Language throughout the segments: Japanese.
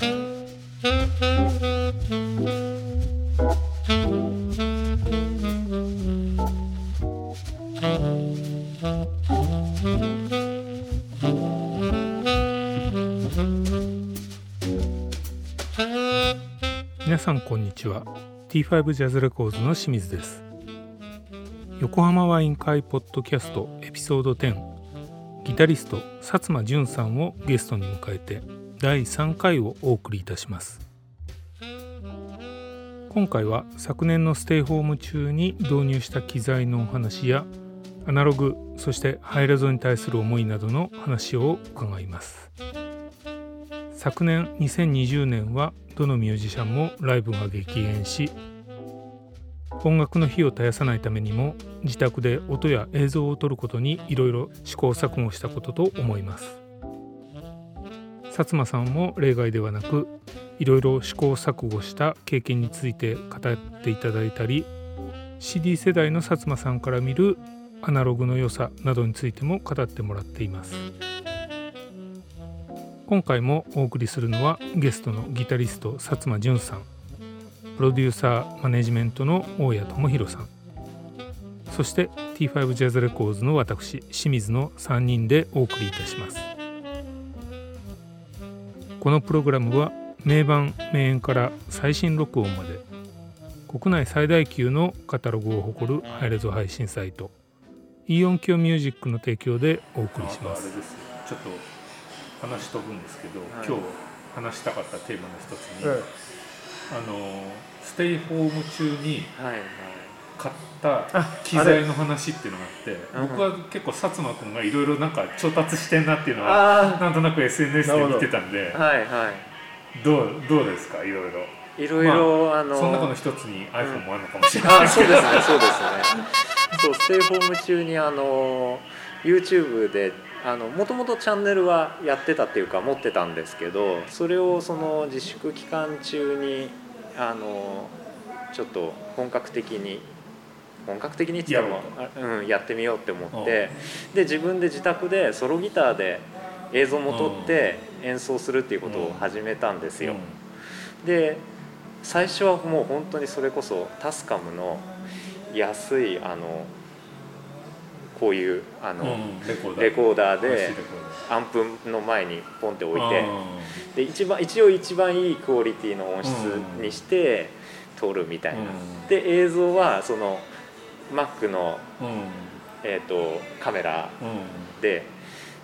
皆さんこんにちは。T5 ジャズレコーズの清水です。横浜ワイン会ポッドキャストエピソード10ギタリスト薩摩淳さんをゲストに迎えて第3回をお送りいたします。今回は昨年のステイホーム中に導入した機材のお話やアナログそしてハイレゾに対する思いなどの話を伺います。昨年2020年はどのミュージシャンもライブが激減し音楽の火を絶やさないためにも自宅で音や映像を撮ることにいろいろ試行錯誤したことと思います。薩摩さんも例外ではなくいろいろ試行錯誤した経験について語っていただいたり CD 世代の薩摩さんから見るアナログの良さなどについても語ってもらっています。今回もお送りするのはゲストのギタリスト薩摩淳さんプロデューサーマネジメントの大谷智弘さんそして T5 ジャズレコーズの私清水の3人でお送りいたしますこのプログラムは名盤名演から最新録音まで国内最大級のカタログを誇るハイレゾ配信サイトイオンキョミュージックの提供でお送りします。ちょっと話飛ぶんですけど、はい、今日話したかったテーマの一つに、はい、あのステイホーム中に買った機材の話っていうのがあって、僕は結構薩摩君がいろいろなんか調達してんなっていうのはなんとなく SNS で見てたんで、はいはい、どうどうですか？いろいろ。いろいろ、まあ、あのその中の一つに iPhone もあるのかもしれない、うん、そうですねそうですね。そうステイホーム中にあの YouTube でもともとチャンネルはやってたっていうか持ってたんですけどそれをその自粛期間中にあのちょっと本格的に本格的にって言ってもうん、やってみようって思ってで自分で自宅でソロギターで映像も撮って演奏するっていうことを始めたんですよ。で最初はもう本当にそれこそタスカムの安いあのこういうあの、レコーダー。でアンプの前にポンって置いてで一番一応一番いいクオリティの音質にして撮るみたいな。で映像はその Mac の、えー、とカメラで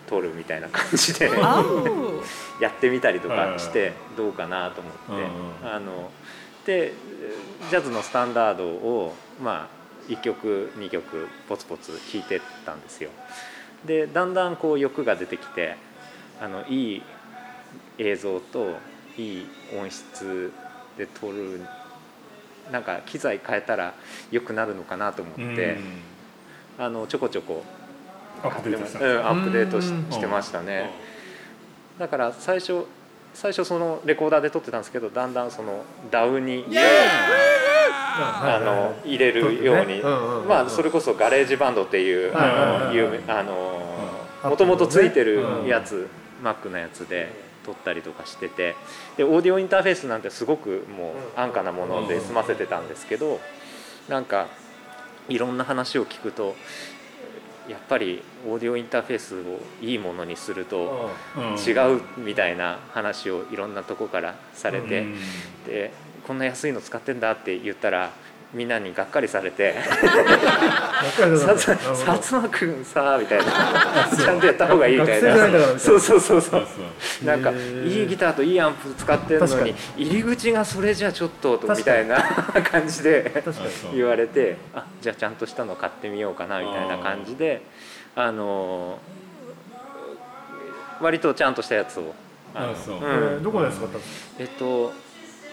撮るみたいな感じで やってみたりとかしてどうかなと思って。あのでジャズのスタンダードをまあ1曲2曲ポツポツ弾いてたんですよ。でだんだんこう欲が出てきてあのいい映像といい音質で撮るなんか機材変えたら良くなるのかなと思って、あのちょこちょこアップデートしてました。ね。だから最初最初そのレコーダーで録ってたんですけどだんだんその DAW にあの入れるように。まあそれこそ GarageBand っていうあのもともとついてるやつ Mac のやつで録ったりとかしててでオーディオインターフェースなんてすごくもう安価なもので済ませてたんですけどなんかいろんな話を聞くとやっぱりオーディオインターフェースをいいものにすると違うみたいな話をいろんなとこからされてでこんな安いの使ってんだって言ったらみんなにがっかりされて「薩摩君さ」みたいな「ちゃんとやった方がいい」みたいな。そうそうそうそう。なんかいいギターといいアンプ使ってるのに入り口がそれじゃちょっとみたいな感じで言われてあじゃあちゃんとしたの買ってみようかなみたいな感じであの割とちゃんとしたやつを。あそう、どこで使ったんですか？えっと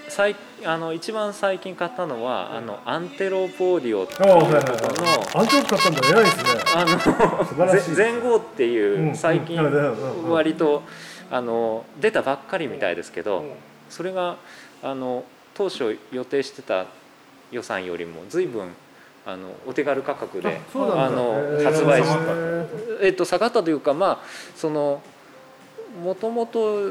最あの一番最近買ったのは、あのアンテロポーディオっていうところの、アンテロ買ったんだ。偉いですね。あの前後っていう最近割とあの出たばっかりみたいですけど、それがあの当初予定してた予算よりも随分あのお手軽価格であの発売しえっと下がったというかまあそのもともと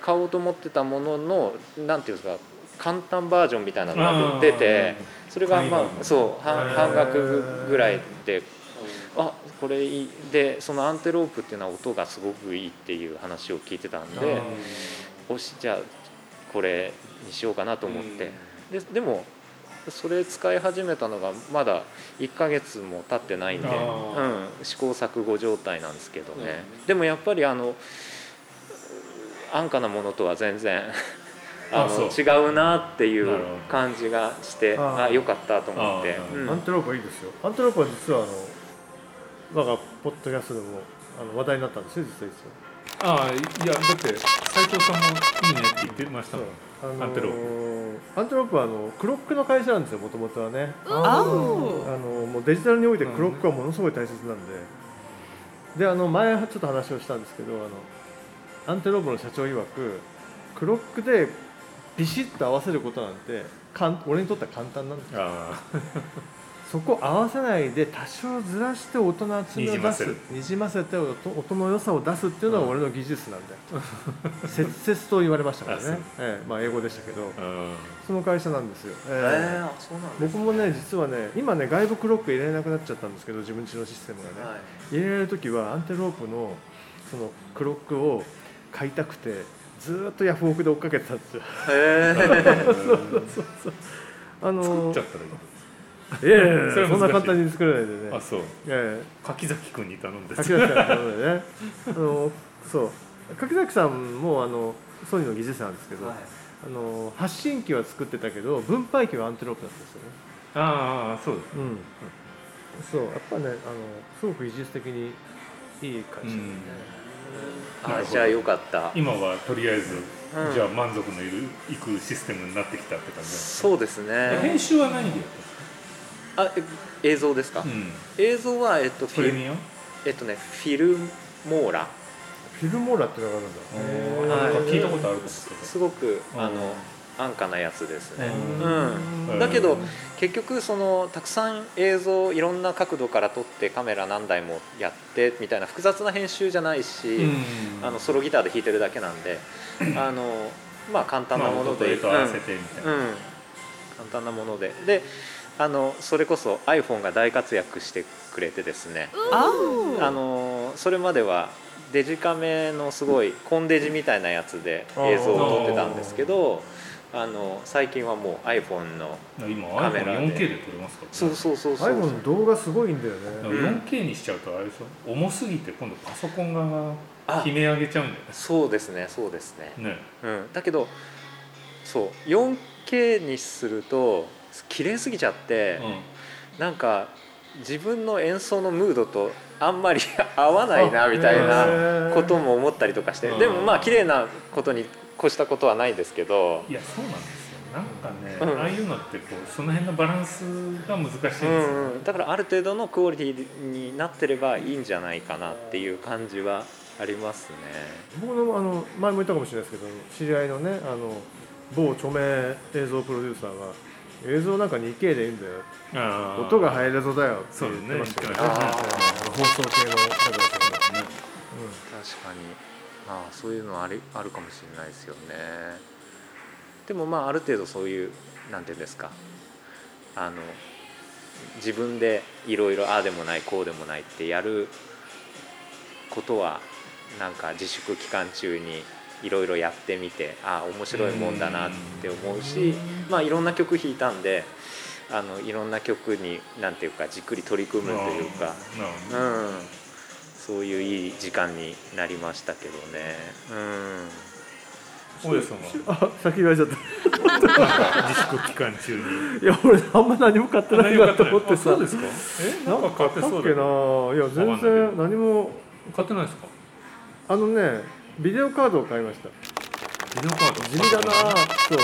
買おうと思ってたもののなんていうんですか簡単バージョンみたいなのが出てそれがまあそう半半額ぐらいであこれいい。でそのアンテロープっていうのは音がすごくいいっていう話を聞いてたんでよしじゃあこれにしようかなと思って。ででもそれ使い始めたのがまだ1ヶ月も経ってないんで、うん、試行錯誤状態なんですけどね、でもやっぱりあの安価なものとは全然 あの違うなっていう感じがしてああよかったと思って、うん、アンテロープはいいですよ。アンテロープは実はあの我がポッドキャストでもあの話題になったんですよ実はああいやだって斉藤さんもいいねって言ってましたもん、あのー、アンテロープ。アンテロープはあのクロックの会社なんですよもともとはね。あのもうデジタルにおいてクロックはものすごい大切なんで、であの前ちょっと話をしたんですけどあのアンテロープの社長曰くクロックでビシッと合わせることなんてかん俺にとっては簡単なんですよ そこ合わせないで多少ずらして音の厚みを出すにじませて音の良さを出すっていうのが俺の技術なんだよ。切々と言われましたからね、ええまあ、英語でしたけど。その会社なんですよ、えー、僕もね実はね今ね外部クロック入れなくなっちゃったんですけど自分ちのシステムがね、はい、入れられる時はアンテロープのそのクロックを買いたくてずっとヤフオクで追っかけてたんですよ。へえ。そうそうそう。あの作っちゃったらいい。いやいやそんな簡単に作れないでね。あ、そう。いやいや柿崎君に頼んで。柿崎さんに頼んでね。あのそう柿崎さんもあのソニーの技術者なんですけど、はい、あの発信機は作ってたけど分配機はアンテロープだったんですよね。ああそうです、うん。そうやっぱねあのすごく技術的にいい会社ですね。うんあじゃあよかった。今はとりあえず、うん、じゃあ満足のいるいくシステムになってきたって感じそうですね。編集は何でやったあ映像ですか、うん、映像はえっとプレミアえっとねフィルモーラ。フィルモーラってのがあるんだ、はい、聞いたことあるすごくあの安価なやつですね、うん、だけど結局そのたくさん映像いろんな角度から撮ってカメラ何台もやってみたいな複雑な編集じゃないし、あのソロギターで弾いてるだけなんであのまあ簡単なもので、まあ、うん、簡単なもので。であのそれこそ iPhone が大活躍してくれてですね。あのそれまではデジカメのすごいコンデジみたいなやつで映像を撮ってたんですけど。あの最近はもう iPhone のカメラで。4K で撮れますから、ね、そうそうそうそう iPhone の動画すごいんだよね、4K にしちゃうとあれでしょ？重すぎて今度パソコンが決め上げちゃうんだよね。そうですねそうですね。ね、うん、だけどそう 4K にすると綺麗すぎちゃって、うん、なんか自分の演奏のムードとあんまり合わないなみたいなことも思ったりとかして。でもまあ綺麗なことに越したことはないですけどいやそうなんですよ。なんかね、うん、ああいうのってこうその辺のバランスが難しいですよ、うんうん、だからある程度のクオリティになってればいいんじゃないかなっていう感じはありますね。僕のあの前も言ったかもしれないですけど知り合いのねあの某著名映像プロデューサーが映像なんか 2K でいいんだよ。音がハイレゾだよって言ってましたけど。ね。放送系の方ですよね、うん、確かにまあそういうのはありあるかもしれないですよね。でもまあある程度そういうなんていうんですか。あの自分でいろいろああでもないこうでもないってやることはなんか自粛期間中にいろいろやってみてああ面白いもんだなって思うしまあいろんな曲弾いたんであのいろんな曲になんていうかじっくり取り組むというか、うん、そういういい時間になりましたけどね。うん。大家さんは？あ先言われちゃった。自粛期間中に。いや俺あんま何も買ってないなと思ってさ。そうですか？えなんか買ってそうだっけな？いや全然何も。買ってないですか？あのねビデオカードを買いました。ビデオカード？地味だなそう。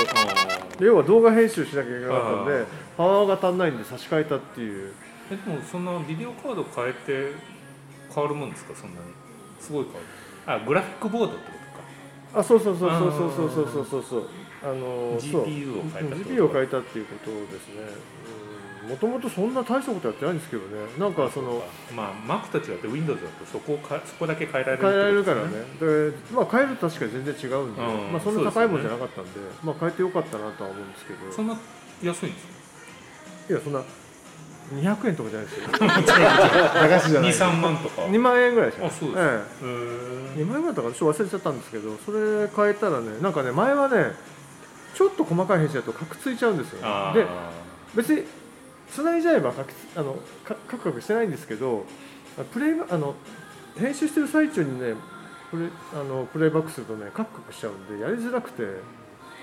要は動画編集しなきゃいけなかったんでパワーが足んないんで差し替えたっていう。えでもそんなビデオカード変えて変わるもんですか？そんなに。すごい変わる。あグラフィックボードってことか。あそうそうそうそうそうそうそうそう。そうあの GPU を変えた GPU を変えたっていうことですね、もともとそんな大したことやってないんですけどね。なんかそのまあ Mac たちだって Windows だとそこをかそこだけ変えられる変えられるからね。でまあ変えると確かに全然違うんで、うん。まあそんな高いもんじゃなかったんでまあ変えてよかったなとは思うんですけど。そんな安いんですか？いやそんな200円とかじゃないですよ。駄菓子じゃない23万とか。2万円ぐらいでしょ。あそうですえへえ、2万円ぐらいだったかな。ちょっと忘れちゃったんですけどそれ変えたらねなんかね前はねちょっと細かい編集だとカクついちゃうんですよあで別に繋いじゃえばカクあのかカクカクしてないんですけどプレイバあの編集してる最中にねプレあのプレイバックするとねカクカクしちゃうんでやりづらくて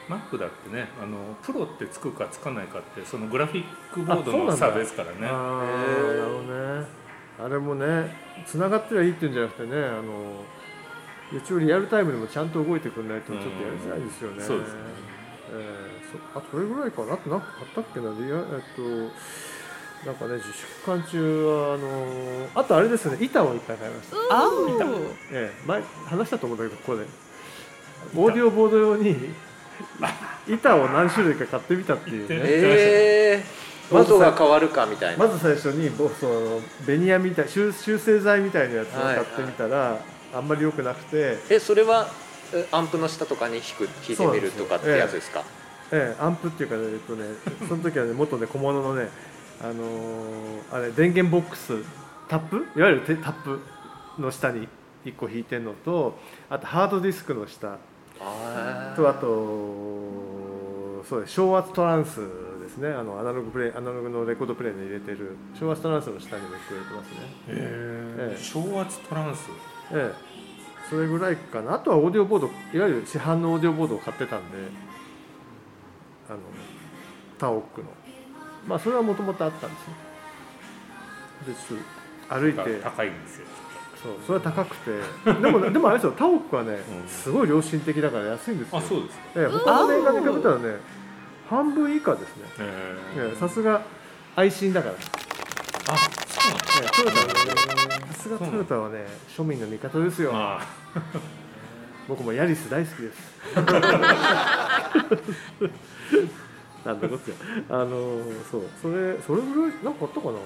Mac だってねあのプロってつくかつかないかってそのグラフィックボードあそうなんだ。の差ですからね。ああなるほどね。あれもね繋がってりゃいいっていうんじゃなくてねあの一応リアルタイムでもちゃんと動いてくれないとちょっとやりづらいですよね、うんそうですね。えーそあそれぐらいかな？あとなんか買ったっけな？リアえっとなんかね自粛期間中はあのあとあれですね板をいっぱい買いました、あええ前話したと思うんだけどここで。オーディオボード用に 板を何種類か買ってみたっていうね。えー、まずさ音が変わるかみたいな、まず最初にぼそのベニヤみたい修修正剤みたいなやつを買ってみたら、あんまり良くなくて、えそれはえアンプの下とかに弾く弾いてみるとかってやつですか？ええ、アンプっていうかね、えっとね、その時はね元ね小物のね、あのーあれ電源ボックスタップ？いわゆるテタップの下に1個引いてるのとあとハードディスクの下。あとあとそうです。小圧トランスですね。あのアナログプレイアナログのレコードプレイに入れてる小圧トランスの下にも入れてますね。へえええ。小圧トランス。ええ、それぐらいかな。あとはオーディオボードいわゆる市販のオーディオボードを買ってたんであのタオックの。まあそれはもともとあったんですよで歩いて。高いんですよそうそれは高くて。でもでもあれですよ。タオックはね、うん。すごい良心的だから安いんですよ。あそうですか。ええ、他のメーカーに比べたらね半分以下ですね。へええさすが愛心だから。あそうなんねトヨタはねさすがトヨタはね庶民の味方ですよ。あ 僕もヤリス大好きです。なんだこっちゃ。あのそう。それそれぐらいなんかあったかな？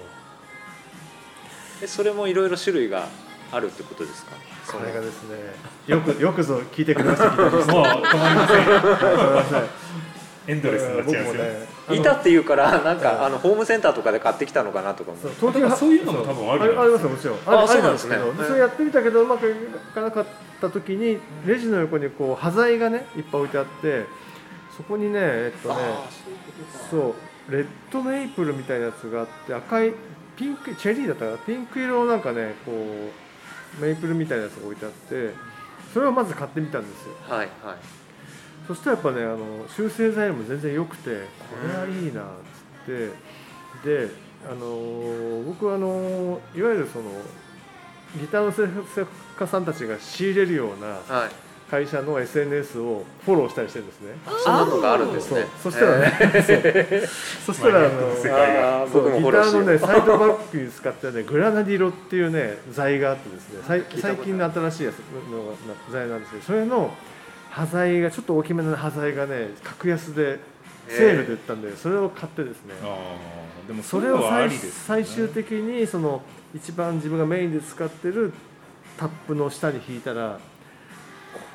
えそれもいろいろ種類があるってことですか？それがですねよくよくぞ聞いてくれました。もう止まりませんたごめんなさい。エンドレスになっちゃいますよ、僕もね。板っていうからなんか、うんあのホームセンターとかで買ってきたのかなとかもそうそういうのも多分あるありますよもちろん。ああそうなんですねそれやってみたけどうまくいかなかった時にレジの横にこう端材がねいっぱい置いてあってそこにねえっとね。そうレッドメイプルみたいなやつがあって赤いピンクチェリーだったからピンク色のなんかねこうメイプルみたいなやつが置いてあってそれをまず買ってみたんですよ。はいはい。そしたらやっぱねあの修正材料も全然良くてこれはいいなっつって。であの僕はあのいわゆるそのギターの制作家さんたちが仕入れるようなはい会社の SNS をフォローしたりしてるんですね。そんなのがあるんですね。そう。そしたらね、そしたらあの世界が。そもギターのねサイドバックに使ったねグラナディロっていうね材があってですねさい最近の新しいやつのな材なんですけどそれの端材がちょっと大きめの端材がね格安でセールで売ったんで、それを買ってですね。でもそれを最りです、ね、最終的にその一番自分がメインで使ってるタップの下に弾いたらこ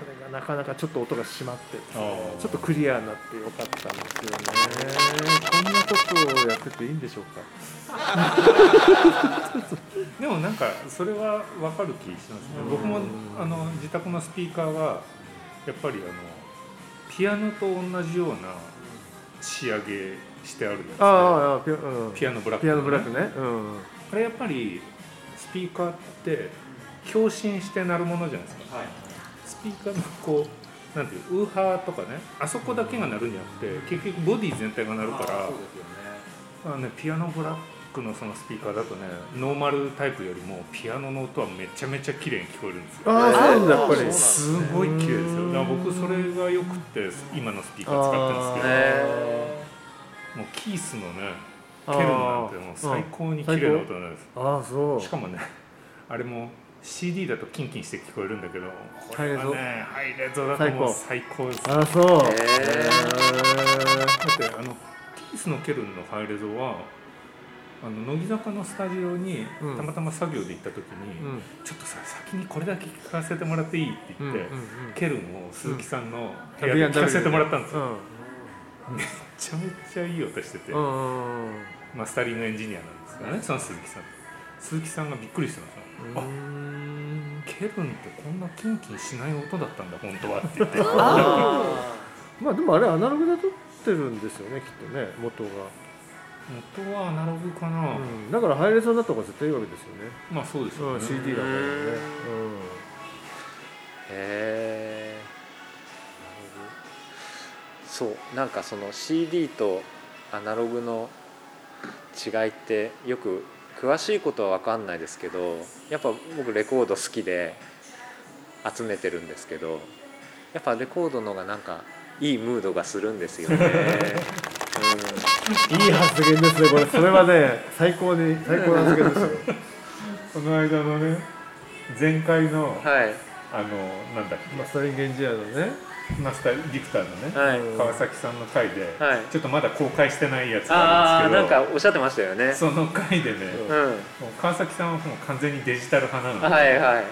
れがなかなかちょっと音が締まってですねちょっとクリアになってよかったんですよね。こんなことをやってていいんでしょうか。でもなんかそれは分かる気しますね。うん。僕もあの自宅のスピーカーはやっぱりあのピアノと同じような仕上げしてあるんですねああピア,、うん、ピアノブラック、ピアノブラックね。うん。あれやっぱりスピーカーって共振して鳴るものじゃないですか、スピーカーのこうなんていうウーハーとかねあそこだけが鳴るんじゃなくて結局ボディ全体が鳴るからあの、ね、ピアノブラックのそのスピーカーだとねノーマルタイプよりもピアノの音はめちゃめちゃ綺麗に聞こえるんですよ。ああそうなんだ。やっぱりすごい綺麗ですよ。だから僕それがよくって今のスピーカー使ってるんですけどへもうキースのねケルンなんてもう最高に綺麗な音なんですああそう。しかもねあれも CD だとキンキンして聞こえるんだけどこれはねハイレゾだともう最高。ですだああそう。へってあのキースのケルンのハイレゾはあの乃木坂のスタジオにうん。たまたま作業で行った時に、うん。ちょっとさ先にこれだけ聞かせてもらっていいって言って、ケルンを鈴木さんの部屋で聞かせてもらったんですよ、めちゃめちゃいい音してて、うんうんうんマスタリングエンジニアなんですからねその鈴木さん。鈴木さんがびっくりしてました、あうんケルンってこんなキンキンしない音だったんだ本当はって言って。あ まあでもあれアナログで撮ってるんですよねきっとね元が、元はアナログかな、うん、だからハイレゾになった方が絶対いいわけですよね、まあそうですよね、うん、CD だからね、へえそうなんかその CD とアナログの違いってよく詳しいことは分かんないですけどやっぱ僕レコード好きで集めてるんですけどやっぱレコードの方がなんかいいムードがするんですよね。うん、いい発言ですねこれ。それはね最高に最高の発言ですよ。この間のね前回のうん、はい。あのなんだっマスタリングエンジニアのねけマスターディクターのね、はい。うん川崎さんの回で、はい。ちょっとまだ公開してないやつがあるんですけどかおっしゃってましたよね。その回でね、うん。川崎さんはもう完全にデジタル派なの。で、はいはい。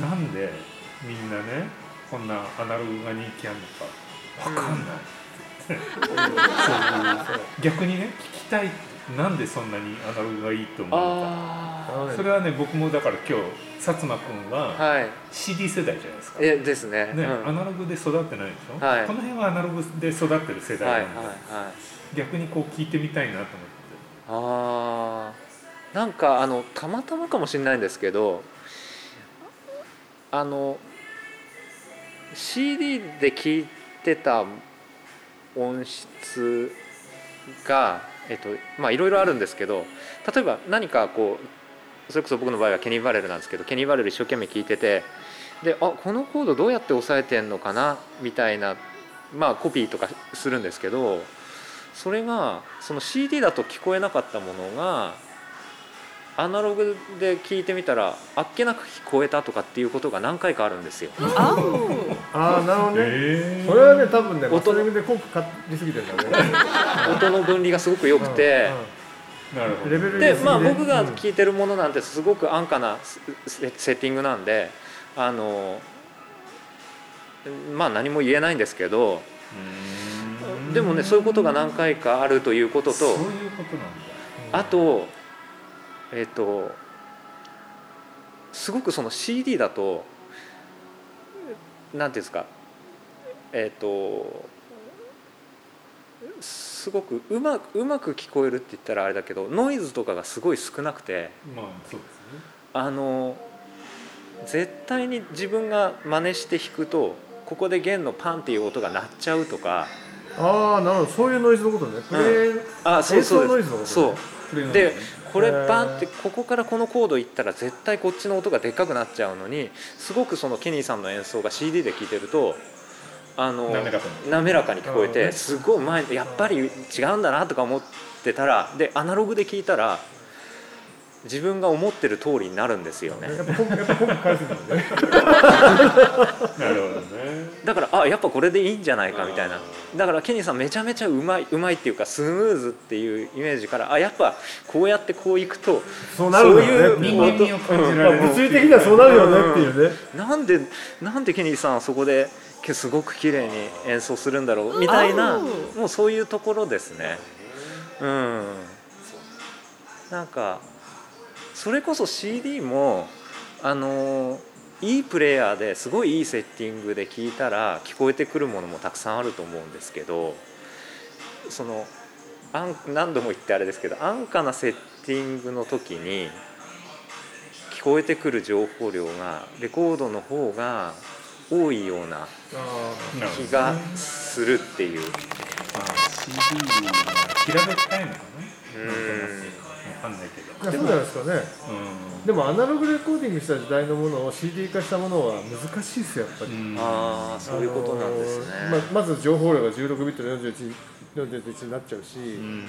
なんでみんなねこんなアナログが人気あるのかわかんない、そう逆にね聞きたいなんでそんなにアナログがいいと思うのか。あそれはね僕もだから今日薩摩君あ、ははい。CD 世代じゃないですか、えですね。ねうん。アナログで育ってないでしょ、はい。この辺はアナログで育ってる世はいはい代なんで、はい。逆にこう聞いてみたいなと思って。ああ、なんかあのたまたまかもしれないんですけど、あの CD で聞いてた音質がえっとまあいろいろあるんですけど、例えば何かこうそれこそ僕の場合はケニー・バレルなんですけど、ケニー・バレル一生懸命聞いてて、で、あこのコードどうやって押さえてんのかなみたいなまあコピーとかするんですけど。それがその CD だと聞こえなかったものがアナログで聞いてみたらあっけなく聞こえたとかっていうことが何回かあるんですよ。ああなるほどね、へそれはね多分ね音マスタリングで濃くかりすぎてるんだね。音の分離がすごく良くて、なるほど。レベルでまあ僕が聞いてるものなんてすごく安価なセセッティングなんであのまあ何も言えないんですけどでもねそういうことが何回かあるということとそういうことなんだ。あとえっ、とすごくその CD だとなんていうんですかえっ、とすごくうまうまく聞こえるって言ったらあれだけどノイズとかがすごい少なくてまあそうですね。あの絶対に自分が真似して弾くとここで弦のパンっていう音が鳴っちゃうとかああなるほど。そういうノイズのことね。プレー、あそうそうそう。プレイのでこれバンってここからこのコード行ったら絶対こっちの音がでっかくなっちゃうのにすごくそのケニーさんの演奏が CD で聴いてるとあの滑らかに。聞こえてすごいうまいやっぱり違うんだなとか思ってたらでアナログで聞いたら自分が思ってる通りになるんですよね。だよね。なるほどね。だからあやっぱこれでいいんじゃないかみたいな。だからケニーさんめちゃめちゃうまいうまいっていうかスムーズっていうイメージからあやっぱこうやってこういくとそうなるね。人間味を感じられる。まあ物理的にはそうなるよねっていうね、なんでなんでケニーさんはそこですごく綺麗に演奏するんだろうみたいなもうそういうところですね。うん、なんかそれこそ CD もあのいいプレイヤーですごいいいセッティングで聴いたら聞こえてくるものもたくさんあると思うんですけどその安何度も言ってあれですけど安価なセッティングの時に聞こえてくる情報量がレコードの方が多いような気がするっていう。まあ CD は平べったいのかな。うんかんないけど。あいやそうじゃないですかね。うん。でもアナログレコーディングした時代のものを CD 化したものは難しいですよやっぱり、うん。ああそういうことなんですね。あのーままず情報量が16ビットの41 41になっちゃうし、うん。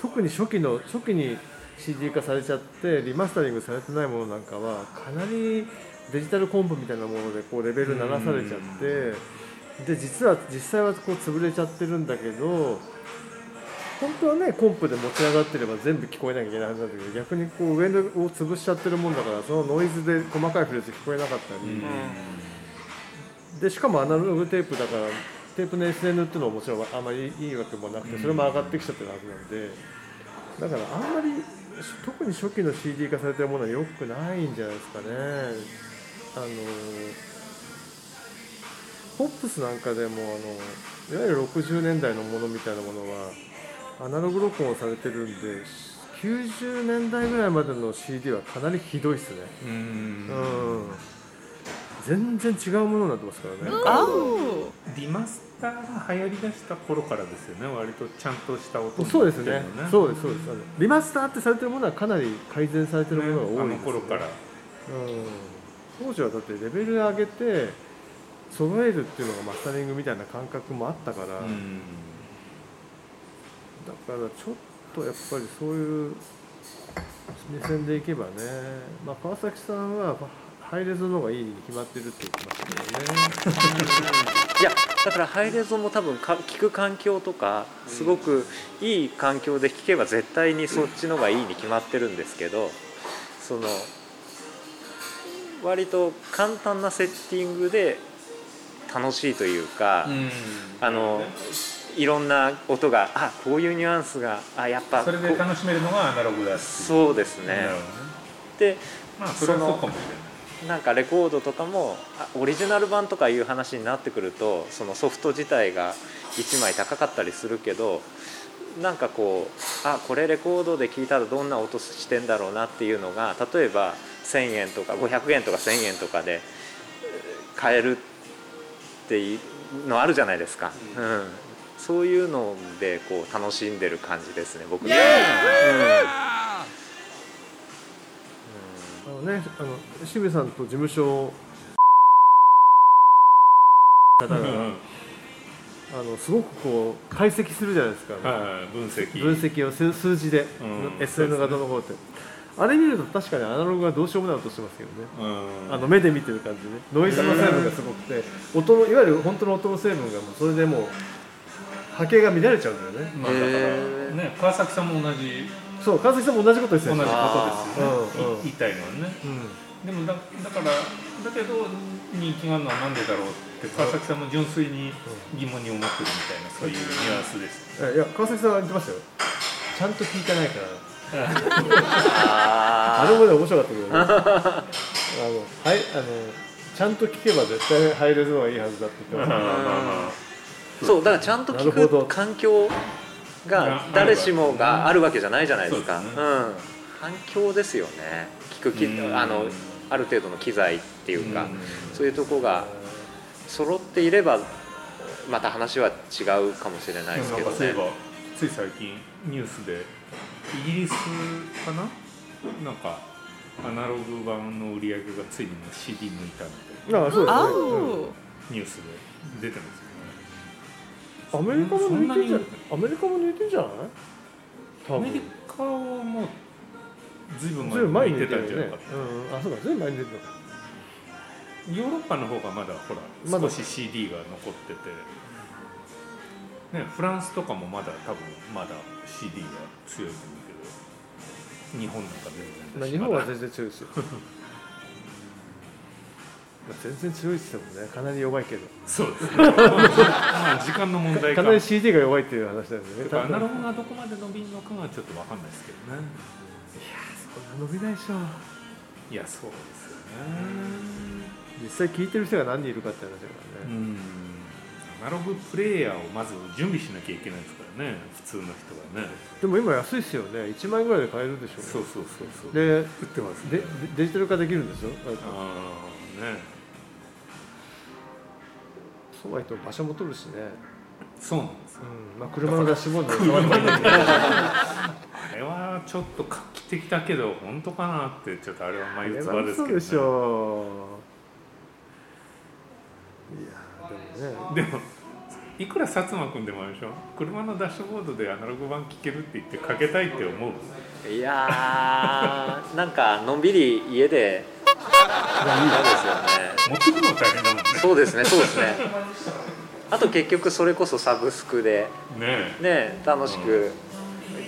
特に初期の初期に CD 化されちゃってリマスタリングされてないものなんかはかなりデジタルコンプみたいなものでこうレベル鳴らされちゃってで実は実際はこう潰れちゃってるんだけど本当はねコンプで持ち上がってれば全部聞こえなきゃいけないはずなんだけど逆にこう上を潰しちゃってるもんだからそのノイズで細かいフレーズ聞こえなかったり、でしかもアナログテープだからテープの SN っていうのはもちろんあんまりいいわけもなくてそれも上がってきちゃってるはずなんで。だからあんまり特に初期の CD 化されてるものは良くないんじゃないですかね。あのポップスなんかでもあのいわゆる60年代のものみたいなものはアナログ録音されてるんで90年代ぐらいまでの CD はかなりひどいですね。うん。うん全然違うものになってますからね。リマスターが流行りだした頃からですよね。割とちゃんとした音にそうですね。そうですそうです。あのリマスターってされてるものはかなり改善されてるものが多いです、あの頃から。うん、当時はだってレベル上げて揃えるっていうのがマスタリングみたいな感覚もあったから、うんだからちょっとやっぱりそういう目線でいけばね、まあ、川崎さんはハイレゾの方がいいに決まってるって言ってましたけどね。いやだからハイレゾも多分か聞く環境とかすごくいい環境で聞けば絶対にそっちのがいいに決まってるんですけどその割と簡単なセッティングで楽しいというか、あのいろんな音があこういうニュアンスがあやっぱそれでこ楽しめるのがアナログだそうですね。ね。でまあそれはそうかもしれない。なんかレコードとかもあオリジナル版とかいう話になってくるとそのソフト自体が1枚高かったりするけどなんかこうあこれレコードで聞いたらどんな音してんだろうなっていうのが例えば1,000円とか500円とか1,000円とかでえー買えるっていうのあるじゃないですか、うんそういうのでこう楽しんでる感じですね僕ね。あのね、あの清水さんと事務所方が、あのすごくこう解析するじゃないですか、はい分析。分析を数数字で、うん。SN 型の方って、あれ見ると確かにアナログがどうしようもない音してますけどね、うん。あの目で見てる感じでね。ノイズの成分がすごくて音のいわゆる本当の音の成分がもうそれでもう波形が乱れちゃうんだよね、まあだからね川崎さんも同じ。そう川崎さんも同じことですよ同じことですようんうん。言いたいのはね。うん。でもだだからだけど人気があるのはなんでだろうって川崎さんも純粋に疑問に思ってるみたいなそういうニュアンスです。えいや川崎さんは言ってましたよ。ちゃんと聞いてないから。ああれもね面白かったけどね。あのはいあのちゃんと聞けば絶対入れるのがいいはずだって言ってました。まあまあまあそうだからちゃんと聞く環境が誰しもがあるわけじゃないじゃないですか。ねうん、環境ですよね。聞くあのある程度の機材っていうか、うん。そういうとこが揃っていればまた話は違うかもしれないですけどね。なんかそういえ。ばつい最近ニュースでイギリスかな？なんかアナログ版の売り上げがついにもう CD 抜いたみたいな。ああそうニュースで出てますアメリカも抜いてんじゃなにアメリカも抜いてんじゃないアメリカはもうずいぶん前に前に抜いて出たんじゃなかった、うんあそうかずいぶん前に出てるのかヨーロッパの方がまだほらまだ少し CD が残ってて、ね、フランスとかもまだ多分まだ CD が強いと思うけど。日本なんか全然まあ日本は全然強いですよ。ま あ全然強いって言ってもね。かなり弱いけど。そうですね。ま あ時間の問題か。かなり CD が弱いっていう話だよね。アナログがどこまで伸びるのかはちょっと分かんないですけどね。そんな伸びないでしょ。いやそうですよね。実際聞いてる人が何人いるかって話だからね、うん。アナログプレイヤーをまず準備しなきゃいけないですからね。普通の人はね。でも今安いですよね。1万円ぐらいで買えるでしょ。そうそうそうそう。で売ってますね。ででデジタル化できるんですよああねそうは言っても場所も取るしね、そうなんですようんまあ、車のダッシュボードで触ればいいんだけどあれはちょっと画期的だけど本当かなってちょっとあれは眉唾ですけど、ね、そうでしょういやでもねでもいくら薩摩君でもあるでしょ車のダッシュボードでアナログ版聴けるって言ってかけたいって思ういやーなんかのんびり家で。持ってくの大変だもんね。そうですねそうですね。あと結局それこそサブスクでねね楽しく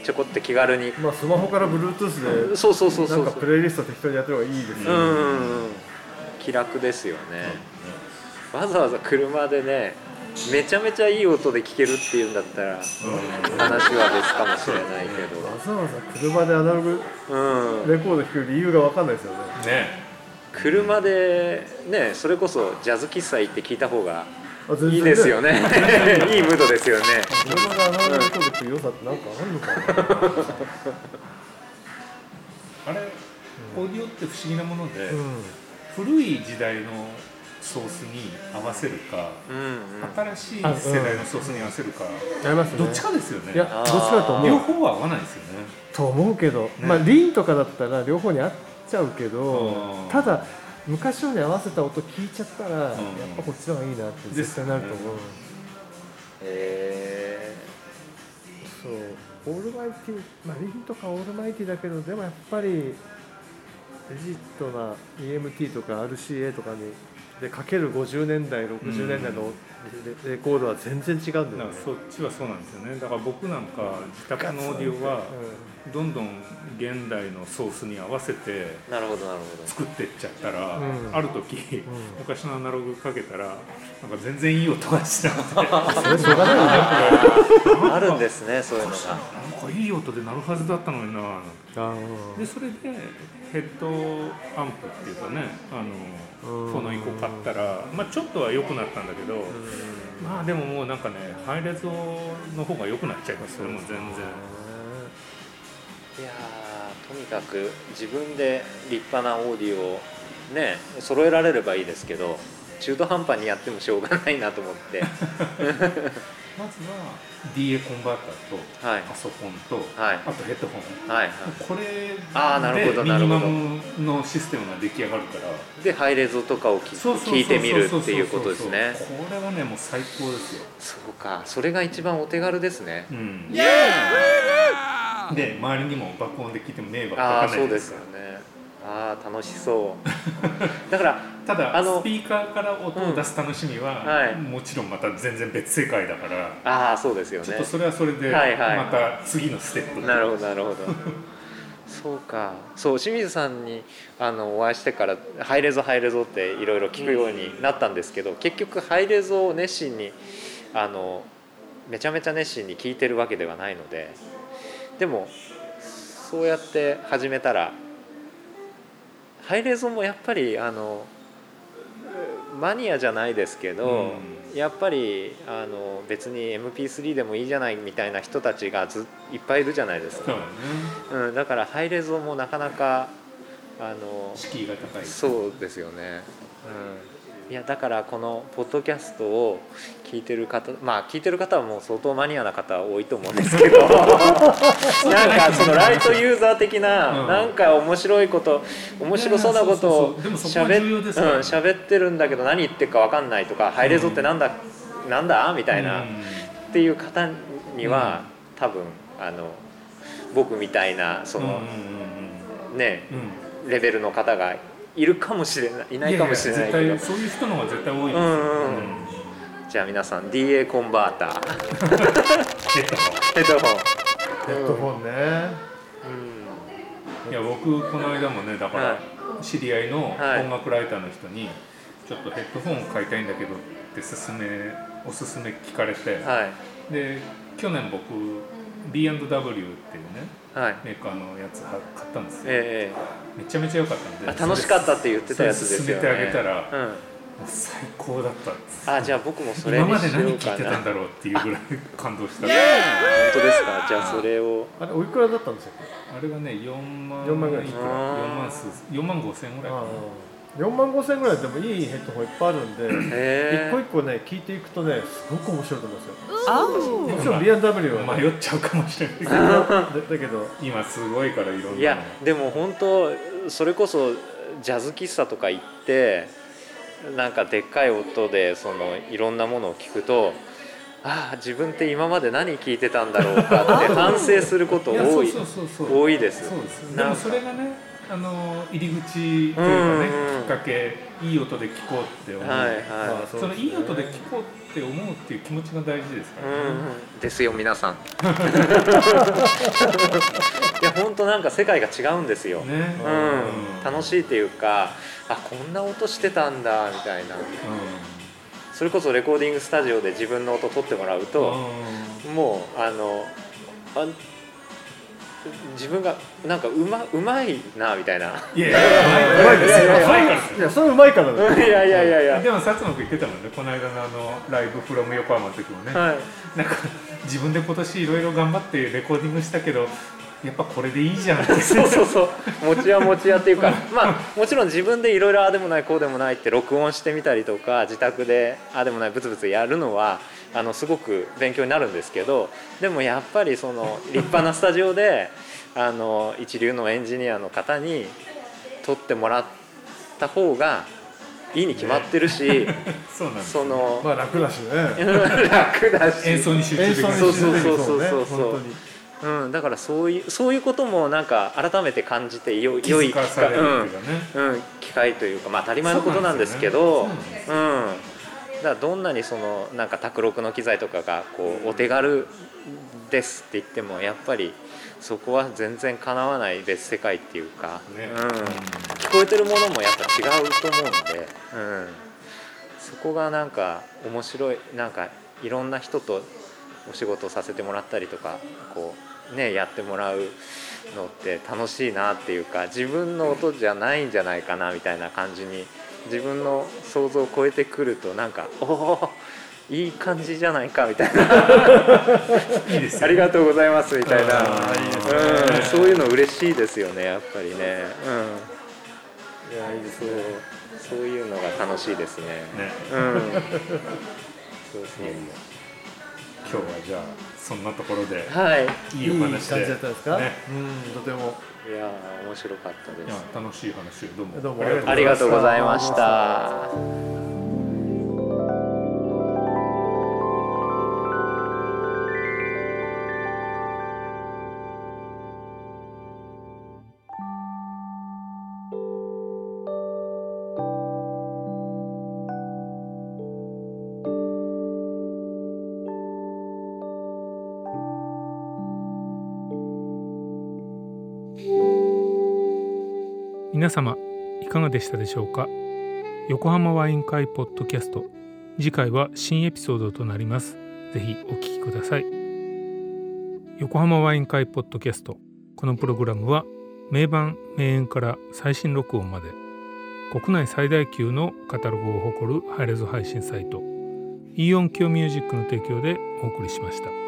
ちょこって気軽に。まあスマホから Bluetooth でそうそうそうそう。なんかプレイリスト適当にやってる方がいいですよね、うんうんうん。気楽ですよね、わざわざ車でねめちゃめちゃいい音で聴けるっていうんだったら話は別かもしれないけわざわざ車でアナログど、うん、レコード聴く理由が分かんないですよね。ね車でねそれこそジャズ喫茶行って聞いた方がいいですよね。いいムードですよね。車でアナログレコード聴く良さってなん。かあるのかなあれオーディオって不思議なもので、うん古い時代のソースに合わせるか、うんうん。新しい世代のソースに合わせるか、ありますね。どっちかですよね。いやどっちかだと思両う方は合わないですよね。と思うけど、まあリンとかだったら両方に合っちゃうけどうん。ただ昔のに合わせた音聞いちゃったら、やっんぱこっちの方がいいなって絶対なると思う、へそう。オールマイティまあリンとかオールマイティだけどでもやっぱりレジットな EMT とか RCA とかにでかける50年代60年代のレレコードは全然違うんだよね。そっちはそうなんですよね。だから僕なんか自宅のオーディオはどんどん現代のソースに合わせてえなるほどなるほど。作ってっちゃったら、うん。ある時、昔のアナログかけたらなんか全然いい音がしなくて。あるんですねそういうのがかいい音で鳴るはずだったのになあでそれでヘッドアンプっていうかねあのうん。フォノイコ買ったら、まあ、ちょっとは良くなったんだけど、まあでももうなんかねハイレゾの方が良くなっちゃいますよもう全然。いやーとにかく自分で立派なオーディオをね揃えられればいいですけど中途半端にやってもしょうがないなと思って。まずは DA コンバーターとはい。パソコンと、はい。あとヘッドホン。はいはい。これあーなるほどでミニマなるほど。ムのシステムが出来上がるから。でハイレゾとかを聞いてみるっていうことですね。これはねもう最高ですよ、そうか。それが一番お手軽ですね。うん、で周りにも爆音で聞いても迷惑かかああんないそうですよねああ楽しそう。だからただあのスピーカーから音を出す楽しみは、うんはい。もちろんまた全然別世界だからああそうですよね。ちょっとそれはそれではいはい。また次のステップ。なるほどなるほど。そうか。そう清水さんにあのお会いしてから「ハイレゾハイレゾ」っていろいろ聞くようになったんですけど、結局ハイレゾを熱心にあのめちゃめちゃ熱心に聞いてるわけではないのででもそうやって始めたらハイレゾもやっぱりあのマニアじゃないですけど、やっぱりあの別に MP3 でもいいじゃないみたいな人たちがずいっぱいいるじゃないですか。そう、だね。うん、だからハイレゾもなかなかあの敷居が高い。そうですよね、うん、いやだからこのポッドキャストを聞いてる方まあ聞いてる方はもう相当マニアな方多いと思うんですけど。なんかそのライトユーザー的な、うん。なんか面白いこと面白そうなことをいやそうそうそう。でもそこは喋重要ってるんだけど何言ってるか分かんないとか、ハイレゾってなんだなんだ？みたいな、うん。っていう方には、多分あの僕みたいなその、ねうんうんうん。レベルの方がいるかもしれないいないかもしれないけど。やや絶対そういう人の方が絶対多いですよ、うん。うんうんじゃあ皆さん DA コンバーター。ヘッドホン。ヘッドホン。ね。うん。いや僕この間もねだかはら知り合いのはい。音楽ライターの人にちょっとヘッドホン買いたいんだけどって勧めおすすめ聞かれて、はい。で去年僕 B&W っていうねはい。メーカーのやつは買ったんですよ、えめちゃめちゃ良かったんで。楽しかったって言ってたやつですよね。それ勧めてあげたら、もうん。う最高だったあじゃあ僕もそれ今まにしよで何聞いてたんだろうっていうぐらい感動した。当ですか？じゃあそれを。あれおいくらだったんですよあれがね4万4万ぐらいいくらあー4万数4万5千円ぐらいかな4万5千円ぐらいでもいいヘッドホンいっぱいあるんで一個一個ね聞いていくとねすごく面白いと思うんですよ。Oh. もちろん B&W は、ね、迷っちゃうかもしれない。けどだだけど。今すごいからいろんなの。いやでも本当それこそジャズ喫茶とか行ってなんかでっかい音でそのいろんなものを聞くとああ自分って今まで何聞いてたんだろうかって反省すること多い。そうそうそうそう。多いです。そうですでなんか。もそれがねあの入り口というかね、うんうん、きっかけいい音で聴こうって思う、はいはい。まあそ、そのいい音で聴こうって思うっていう気持ちが大事ですからね、うん。うん、ですよ皆さん。いや本当なんか世界が違うんですよ、ね、うん、楽しいっていうかあこんな音してたんだみたいな、うん、それこそレコーディングスタジオで自分の音取ってもらうと、もうあのあ自分がなんかうまうまいなみたいな。いやいやうまいですよ。いやそれうまいからいやいやいやいや。でも薩摩君言ってたもんね。この間のあのライブフロム横浜の時もね。はい、なんか自分で今年いろいろ頑張ってレコーディングしたけど。やっぱこれでいいじゃんそうそうそう持ち屋持ち屋っていうか まあもちろん自分でいろいろああでもないこうでもないって録音してみたりとか自宅でああでもないブツブツやるのはあのすごく勉強になるんですけどでもやっぱりその立派なスタジオであの一流のエンジニアの方に撮ってもらった方がいいに決まってるし、ね、そうなんそのまあ楽だしね。楽だし。演奏に集中できるそうそうそうそうそう。そううん、だからそういうそういうこともなんか改めて感じてよ良い機会、うん、うん、機会というか、まあ、当たり前のことなんですけどう、ね。ううん、だからどんなにそのなんか卓録の機材とかがこうお手軽ですって言ってもやっぱりそこは全然かなわない別世界っていうか、ね、うん、聞こえてるものもやっぱ違うと思うんで、うん、そこがなんか面白いなんかいろんな人とお仕事させてもらったりとかこうねやってもらうのって楽しいなっていうか自分の音じゃないんじゃないかなみたいな感じに自分の想像を超えてくるとなんかおおいい感じじゃないかみたいな。いいです、ね、ありがとうございますみたいな、ね、うん、そういうの嬉しいですよねやっぱりね、うん、いやいいですね。そういうのが楽しいですね、ね、うん。そうそう今日はじゃあそんなところで、はい、いいお話で。いい感じだったですか、ね、うんとてもいや面白かったです。楽しい話をどうもどうもありがとうございました。皆様いかがでしたでしょうか？横浜ワイン会ポッドキャスト。次回は新エピソードとなります。ぜひお聞きください。横浜ワイン会ポッドキャスト。このプログラムは名盤名演から最新録音まで国内最大級のカタログを誇るハイレゾ配信サイトイオンキョミュージックの提供でお送りしました。